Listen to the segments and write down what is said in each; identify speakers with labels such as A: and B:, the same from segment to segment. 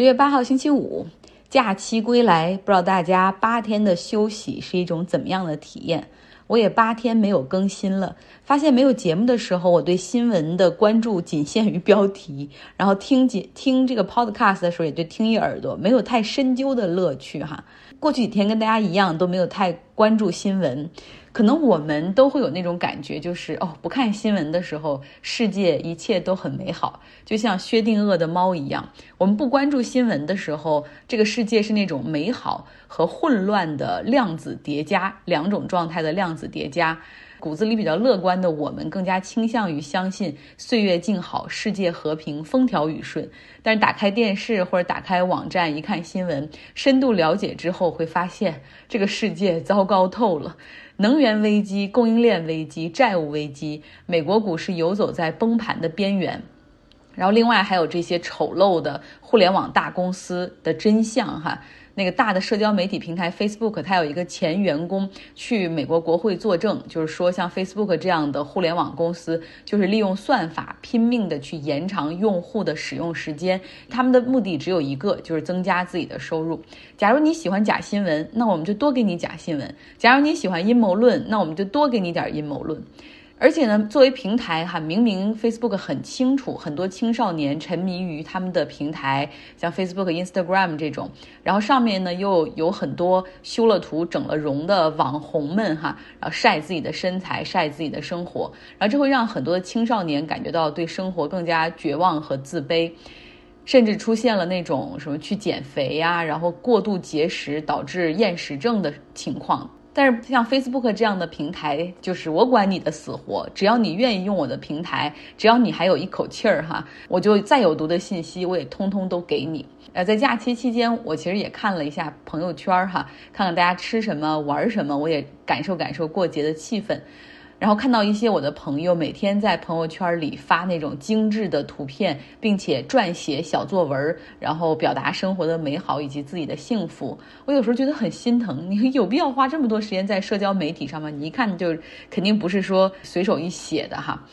A: 十月八号星期五，假期归来，不知道大家八天的休息是一种怎么样的体验？我也八天没有更新了，发现没有节目的时候，我对新闻的关注仅限于标题，然后听节听这个 podcast 的时候，也就听一耳朵，没有太深究的乐趣哈。过去几天跟大家一样，都没有太关注新闻。可能我们都会有那种感觉，就是哦，不看新闻的时候，世界一切都很美好，就像薛定谔的猫一样。我们不关注新闻的时候，这个世界是那种美好和混乱的量子叠加，两种状态的量子叠加。骨子里比较乐观的我们，更加倾向于相信岁月静好，世界和平，风调雨顺。但是打开电视或者打开网站一看新闻，深度了解之后，会发现这个世界糟糕透了。能源危机、供应链危机、债务危机，美国股市游走在崩盘的边缘。然后另外还有这些丑陋的互联网大公司的真相，哈。那个大的社交媒体平台 Facebook，它有一个前员工去美国国会作证，就是说像 Facebook 这样的互联网公司，就是利用算法拼命的去延长用户的使用时间，他们的目的只有一个，就是增加自己的收入。假如你喜欢假新闻，那我们就多给你假新闻；假如你喜欢阴谋论，那我们就多给你点阴谋论。而且呢，作为平台哈，明明 Facebook 很清楚，很多青少年沉迷于他们的平台，像 Facebook、Instagram 这种，然后上面呢又有很多修了图、整了容的网红们哈，然后晒自己的身材、晒自己的生活，然后这会让很多的青少年感觉到对生活更加绝望和自卑，甚至出现了那种什么去减肥呀，然后过度节食导致厌食症的情况。但是像 Facebook 这样的平台，就是我管你的死活，只要你愿意用我的平台，只要你还有一口气儿哈，我就再有毒的信息我也通通都给你。呃，在假期期间，我其实也看了一下朋友圈哈，看看大家吃什么玩什么，我也感受感受过节的气氛。然后看到一些我的朋友每天在朋友圈里发那种精致的图片，并且撰写小作文，然后表达生活的美好以及自己的幸福，我有时候觉得很心疼。你有必要花这么多时间在社交媒体上吗？你一看就肯定不是说随手一写的哈。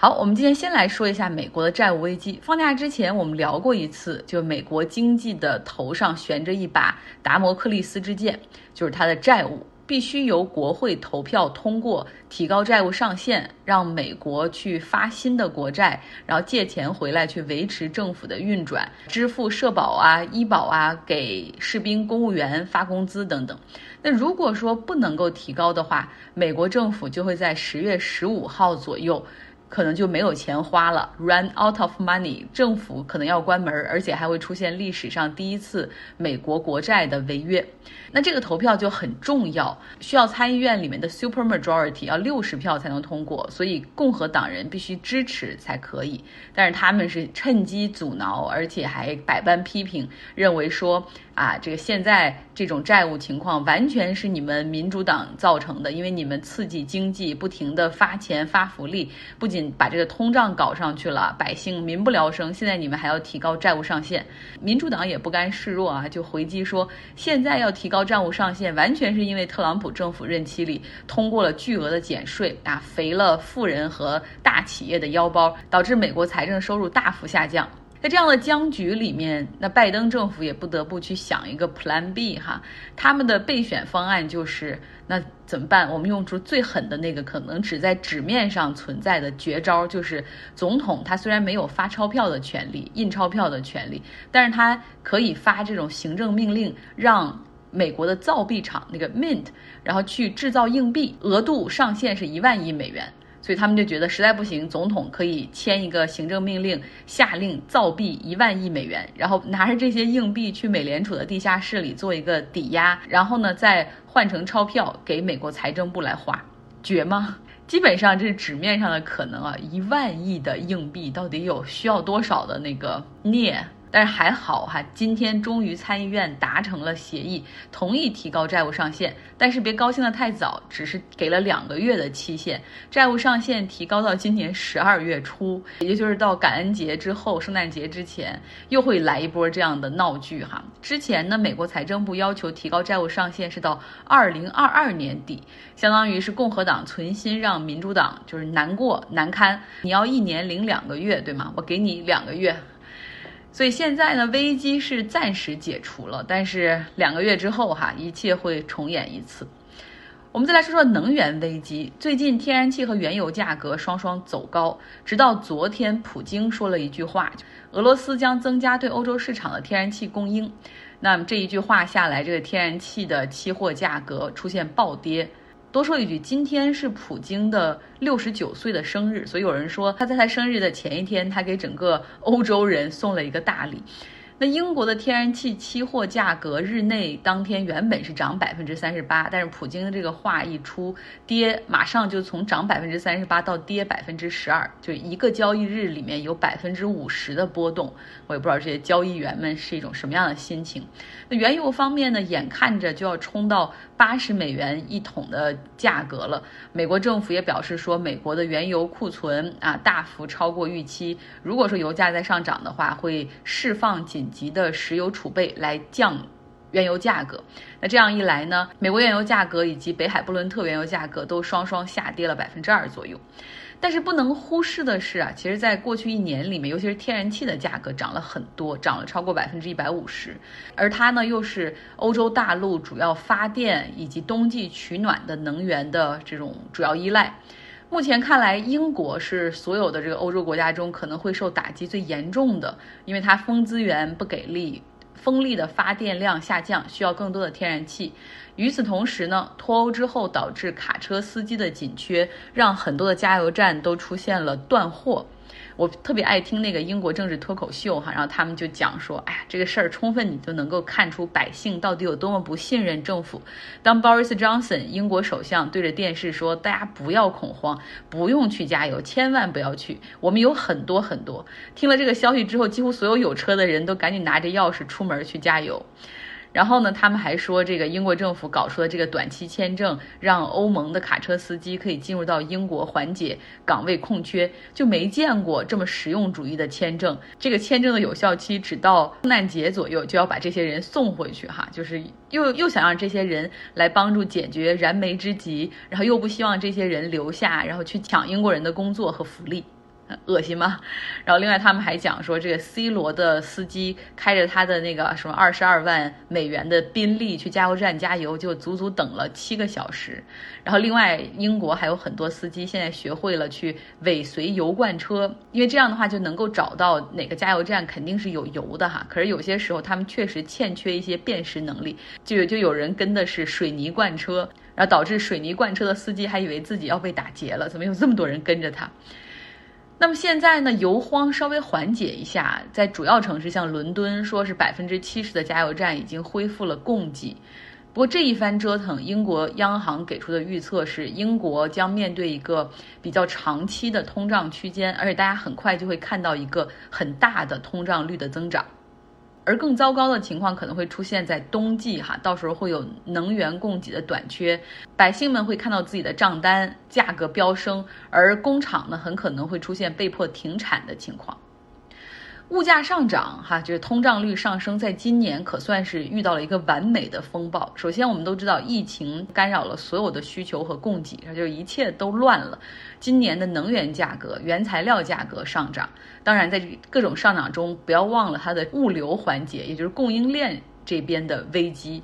A: 好，我们今天先来说一下美国的债务危机。放假之前我们聊过一次，就美国经济的头上悬着一把达摩克利斯之剑，就是它的债务。必须由国会投票通过提高债务上限，让美国去发新的国债，然后借钱回来去维持政府的运转，支付社保啊、医保啊，给士兵、公务员发工资等等。那如果说不能够提高的话，美国政府就会在十月十五号左右。可能就没有钱花了，run out of money，政府可能要关门，而且还会出现历史上第一次美国国债的违约。那这个投票就很重要，需要参议院里面的 super majority 要六十票才能通过，所以共和党人必须支持才可以。但是他们是趁机阻挠，而且还百般批评，认为说。啊，这个现在这种债务情况完全是你们民主党造成的，因为你们刺激经济，不停的发钱发福利，不仅把这个通胀搞上去了，百姓民不聊生。现在你们还要提高债务上限，民主党也不甘示弱啊，就回击说，现在要提高债务上限，完全是因为特朗普政府任期里通过了巨额的减税啊，肥了富人和大企业的腰包，导致美国财政收入大幅下降。在这样的僵局里面，那拜登政府也不得不去想一个 Plan B 哈，他们的备选方案就是那怎么办？我们用出最狠的那个可能只在纸面上存在的绝招，就是总统他虽然没有发钞票的权利、印钞票的权利，但是他可以发这种行政命令，让美国的造币厂那个 Mint，然后去制造硬币，额度上限是一万亿美元。所以他们就觉得实在不行，总统可以签一个行政命令，下令造币一万亿美元，然后拿着这些硬币去美联储的地下室里做一个抵押，然后呢再换成钞票给美国财政部来花，绝吗？基本上这是纸面上的可能啊，一万亿的硬币到底有需要多少的那个镍？但是还好哈，今天终于参议院达成了协议，同意提高债务上限。但是别高兴得太早，只是给了两个月的期限，债务上限提高到今年十二月初，也就是到感恩节之后、圣诞节之前，又会来一波这样的闹剧哈。之前呢，美国财政部要求提高债务上限是到二零二二年底，相当于是共和党存心让民主党就是难过难堪。你要一年零两个月对吗？我给你两个月。所以现在呢，危机是暂时解除了，但是两个月之后哈，一切会重演一次。我们再来说说能源危机。最近天然气和原油价格双双走高，直到昨天，普京说了一句话：俄罗斯将增加对欧洲市场的天然气供应。那么这一句话下来，这个天然气的期货价格出现暴跌。多说一句，今天是普京的六十九岁的生日，所以有人说他在他生日的前一天，他给整个欧洲人送了一个大礼。那英国的天然气期货价格日内当天原本是涨百分之三十八，但是普京的这个话一出，跌马上就从涨百分之三十八到跌百分之十二，就一个交易日里面有百分之五十的波动。我也不知道这些交易员们是一种什么样的心情。那原油方面呢，眼看着就要冲到八十美元一桶的价格了。美国政府也表示说，美国的原油库存啊大幅超过预期，如果说油价在上涨的话，会释放紧。级的石油储备来降原油价格，那这样一来呢，美国原油价格以及北海布伦特原油价格都双双下跌了百分之二左右。但是不能忽视的是啊，其实在过去一年里面，尤其是天然气的价格涨了很多，涨了超过百分之一百五十，而它呢又是欧洲大陆主要发电以及冬季取暖的能源的这种主要依赖。目前看来，英国是所有的这个欧洲国家中可能会受打击最严重的，因为它风资源不给力，风力的发电量下降，需要更多的天然气。与此同时呢，脱欧之后导致卡车司机的紧缺，让很多的加油站都出现了断货。我特别爱听那个英国政治脱口秀哈，然后他们就讲说，哎呀，这个事儿充分你就能够看出百姓到底有多么不信任政府。当 Boris Johnson 英国首相对着电视说，大家不要恐慌，不用去加油，千万不要去，我们有很多很多。听了这个消息之后，几乎所有有车的人都赶紧拿着钥匙出门去加油。然后呢，他们还说，这个英国政府搞出的这个短期签证，让欧盟的卡车司机可以进入到英国缓解岗位空缺，就没见过这么实用主义的签证。这个签证的有效期只到圣诞节左右，就要把这些人送回去哈，就是又又想让这些人来帮助解决燃眉之急，然后又不希望这些人留下，然后去抢英国人的工作和福利。恶心吗？然后另外他们还讲说，这个 C 罗的司机开着他的那个什么二十二万美元的宾利去加油站加油，就足足等了七个小时。然后另外英国还有很多司机现在学会了去尾随油罐车，因为这样的话就能够找到哪个加油站肯定是有油的哈。可是有些时候他们确实欠缺一些辨识能力，就就有人跟的是水泥罐车，然后导致水泥罐车的司机还以为自己要被打劫了，怎么有这么多人跟着他？那么现在呢，油荒稍微缓解一下，在主要城市像伦敦，说是百分之七十的加油站已经恢复了供给。不过这一番折腾，英国央行给出的预测是，英国将面对一个比较长期的通胀区间，而且大家很快就会看到一个很大的通胀率的增长。而更糟糕的情况可能会出现在冬季，哈，到时候会有能源供给的短缺，百姓们会看到自己的账单价格飙升，而工厂呢很可能会出现被迫停产的情况。物价上涨，哈，就是通胀率上升，在今年可算是遇到了一个完美的风暴。首先，我们都知道疫情干扰了所有的需求和供给，它就一切都乱了。今年的能源价格、原材料价格上涨，当然在各种上涨中，不要忘了它的物流环节，也就是供应链这边的危机。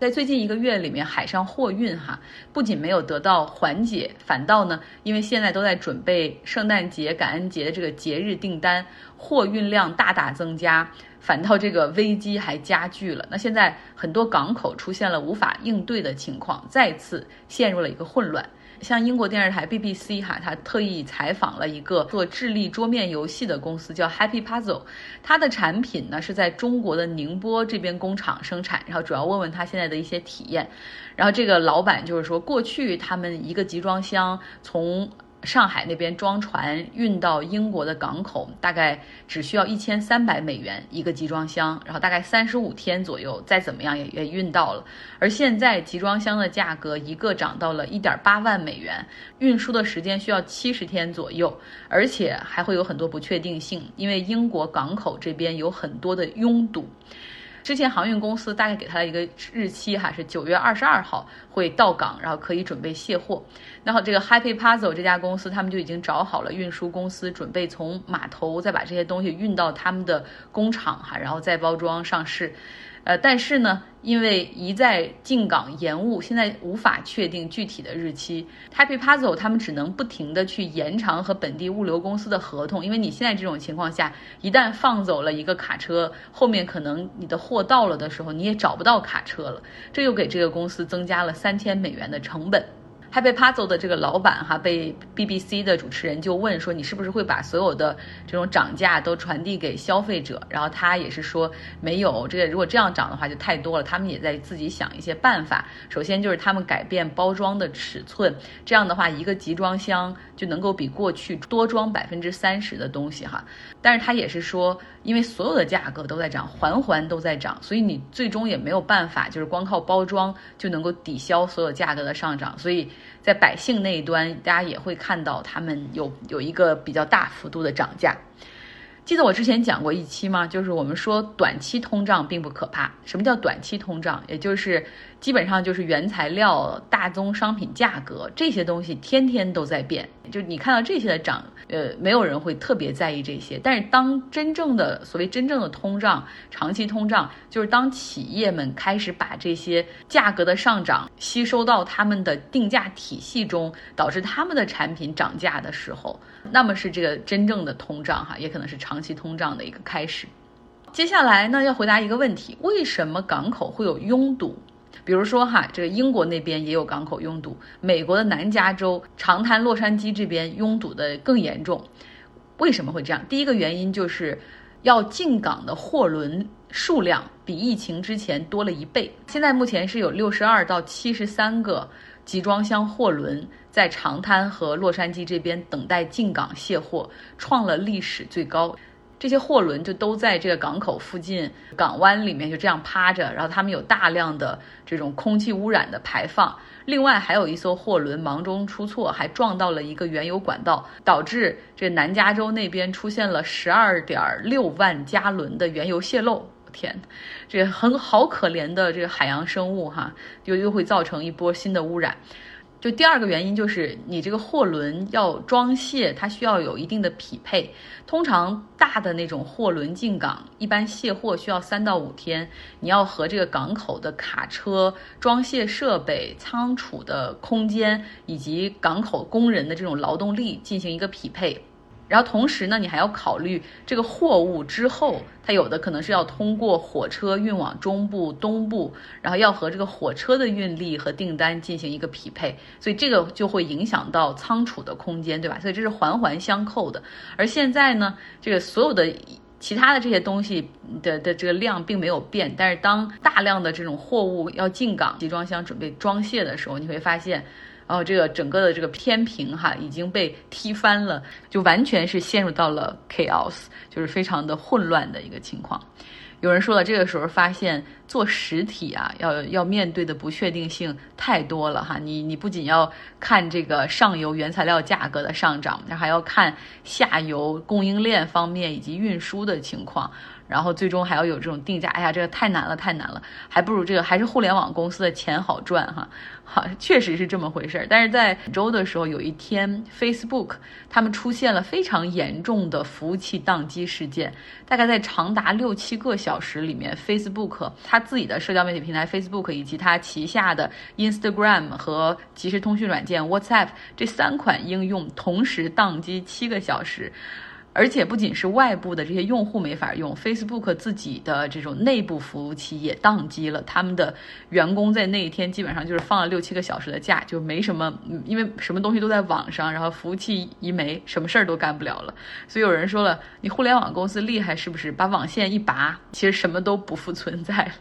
A: 在最近一个月里面，海上货运哈不仅没有得到缓解，反倒呢，因为现在都在准备圣诞节、感恩节的这个节日订单，货运量大大增加，反倒这个危机还加剧了。那现在很多港口出现了无法应对的情况，再次陷入了一个混乱。像英国电视台 BBC 哈，他特意采访了一个做智力桌面游戏的公司，叫 Happy Puzzle。它的产品呢是在中国的宁波这边工厂生产，然后主要问问他现在的一些体验。然后这个老板就是说，过去他们一个集装箱从上海那边装船运到英国的港口，大概只需要一千三百美元一个集装箱，然后大概三十五天左右，再怎么样也也运到了。而现在集装箱的价格一个涨到了一点八万美元，运输的时间需要七十天左右，而且还会有很多不确定性，因为英国港口这边有很多的拥堵。之前航运公司大概给他的一个日期哈是九月二十二号会到港，然后可以准备卸货。然后这个 Happy Puzzle 这家公司，他们就已经找好了运输公司，准备从码头再把这些东西运到他们的工厂哈，然后再包装上市。呃，但是呢，因为一再进港延误，现在无法确定具体的日期。Happy Puzzle 他们只能不停的去延长和本地物流公司的合同，因为你现在这种情况下，一旦放走了一个卡车，后面可能你的货到了的时候，你也找不到卡车了，这又给这个公司增加了三千美元的成本。Happy Puzzle 的这个老板哈，被 BBC 的主持人就问说：“你是不是会把所有的这种涨价都传递给消费者？”然后他也是说：“没有，这个如果这样涨的话就太多了。”他们也在自己想一些办法。首先就是他们改变包装的尺寸，这样的话一个集装箱就能够比过去多装百分之三十的东西哈。但是他也是说，因为所有的价格都在涨，环环都在涨，所以你最终也没有办法，就是光靠包装就能够抵消所有价格的上涨，所以。在百姓那一端，大家也会看到他们有有一个比较大幅度的涨价。记得我之前讲过一期吗？就是我们说短期通胀并不可怕。什么叫短期通胀？也就是基本上就是原材料、大宗商品价格这些东西天天都在变。就你看到这些的涨，呃，没有人会特别在意这些。但是当真正的所谓真正的通胀、长期通胀，就是当企业们开始把这些价格的上涨吸收到他们的定价体系中，导致他们的产品涨价的时候，那么是这个真正的通胀哈，也可能是长期通胀的一个开始。接下来呢，要回答一个问题：为什么港口会有拥堵？比如说哈，这个英国那边也有港口拥堵，美国的南加州、长滩、洛杉矶这边拥堵的更严重。为什么会这样？第一个原因就是要进港的货轮数量比疫情之前多了一倍。现在目前是有六十二到七十三个集装箱货轮在长滩和洛杉矶这边等待进港卸货，创了历史最高。这些货轮就都在这个港口附近港湾里面就这样趴着，然后他们有大量的这种空气污染的排放。另外还有一艘货轮忙中出错，还撞到了一个原油管道，导致这南加州那边出现了十二点六万加仑的原油泄漏。天，这很好可怜的这个海洋生物哈，又又会造成一波新的污染。就第二个原因就是你这个货轮要装卸，它需要有一定的匹配。通常大的那种货轮进港，一般卸货需要三到五天，你要和这个港口的卡车、装卸设备、仓储的空间以及港口工人的这种劳动力进行一个匹配。然后同时呢，你还要考虑这个货物之后，它有的可能是要通过火车运往中部、东部，然后要和这个火车的运力和订单进行一个匹配，所以这个就会影响到仓储的空间，对吧？所以这是环环相扣的。而现在呢，这个所有的其他的这些东西的的这个量并没有变，但是当大量的这种货物要进港，集装箱准备装卸的时候，你会发现。然后这个整个的这个天平哈已经被踢翻了，就完全是陷入到了 chaos，就是非常的混乱的一个情况。有人说了，这个时候发现做实体啊，要要面对的不确定性太多了哈。你你不仅要看这个上游原材料价格的上涨，那还要看下游供应链方面以及运输的情况。然后最终还要有这种定价，哎呀，这个太难了，太难了，还不如这个还是互联网公司的钱好赚哈，好，确实是这么回事儿。但是在本周的时候，有一天 Facebook 他们出现了非常严重的服务器宕机事件，大概在长达六七个小时里面，Facebook 它自己的社交媒体平台 Facebook 以及它旗下的 Instagram 和即时通讯软件 WhatsApp 这三款应用同时宕机七个小时。而且不仅是外部的这些用户没法用，Facebook 自己的这种内部服务器也宕机了。他们的员工在那一天基本上就是放了六七个小时的假，就没什么，因为什么东西都在网上，然后服务器一没，什么事儿都干不了了。所以有人说了，你互联网公司厉害是不是？把网线一拔，其实什么都不复存在了。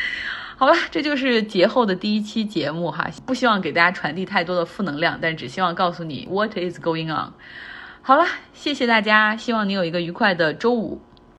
A: 好吧，这就是节后的第一期节目哈，不希望给大家传递太多的负能量，但只希望告诉你 What is going on。好了，谢谢大家，希望你有一个愉快的周五。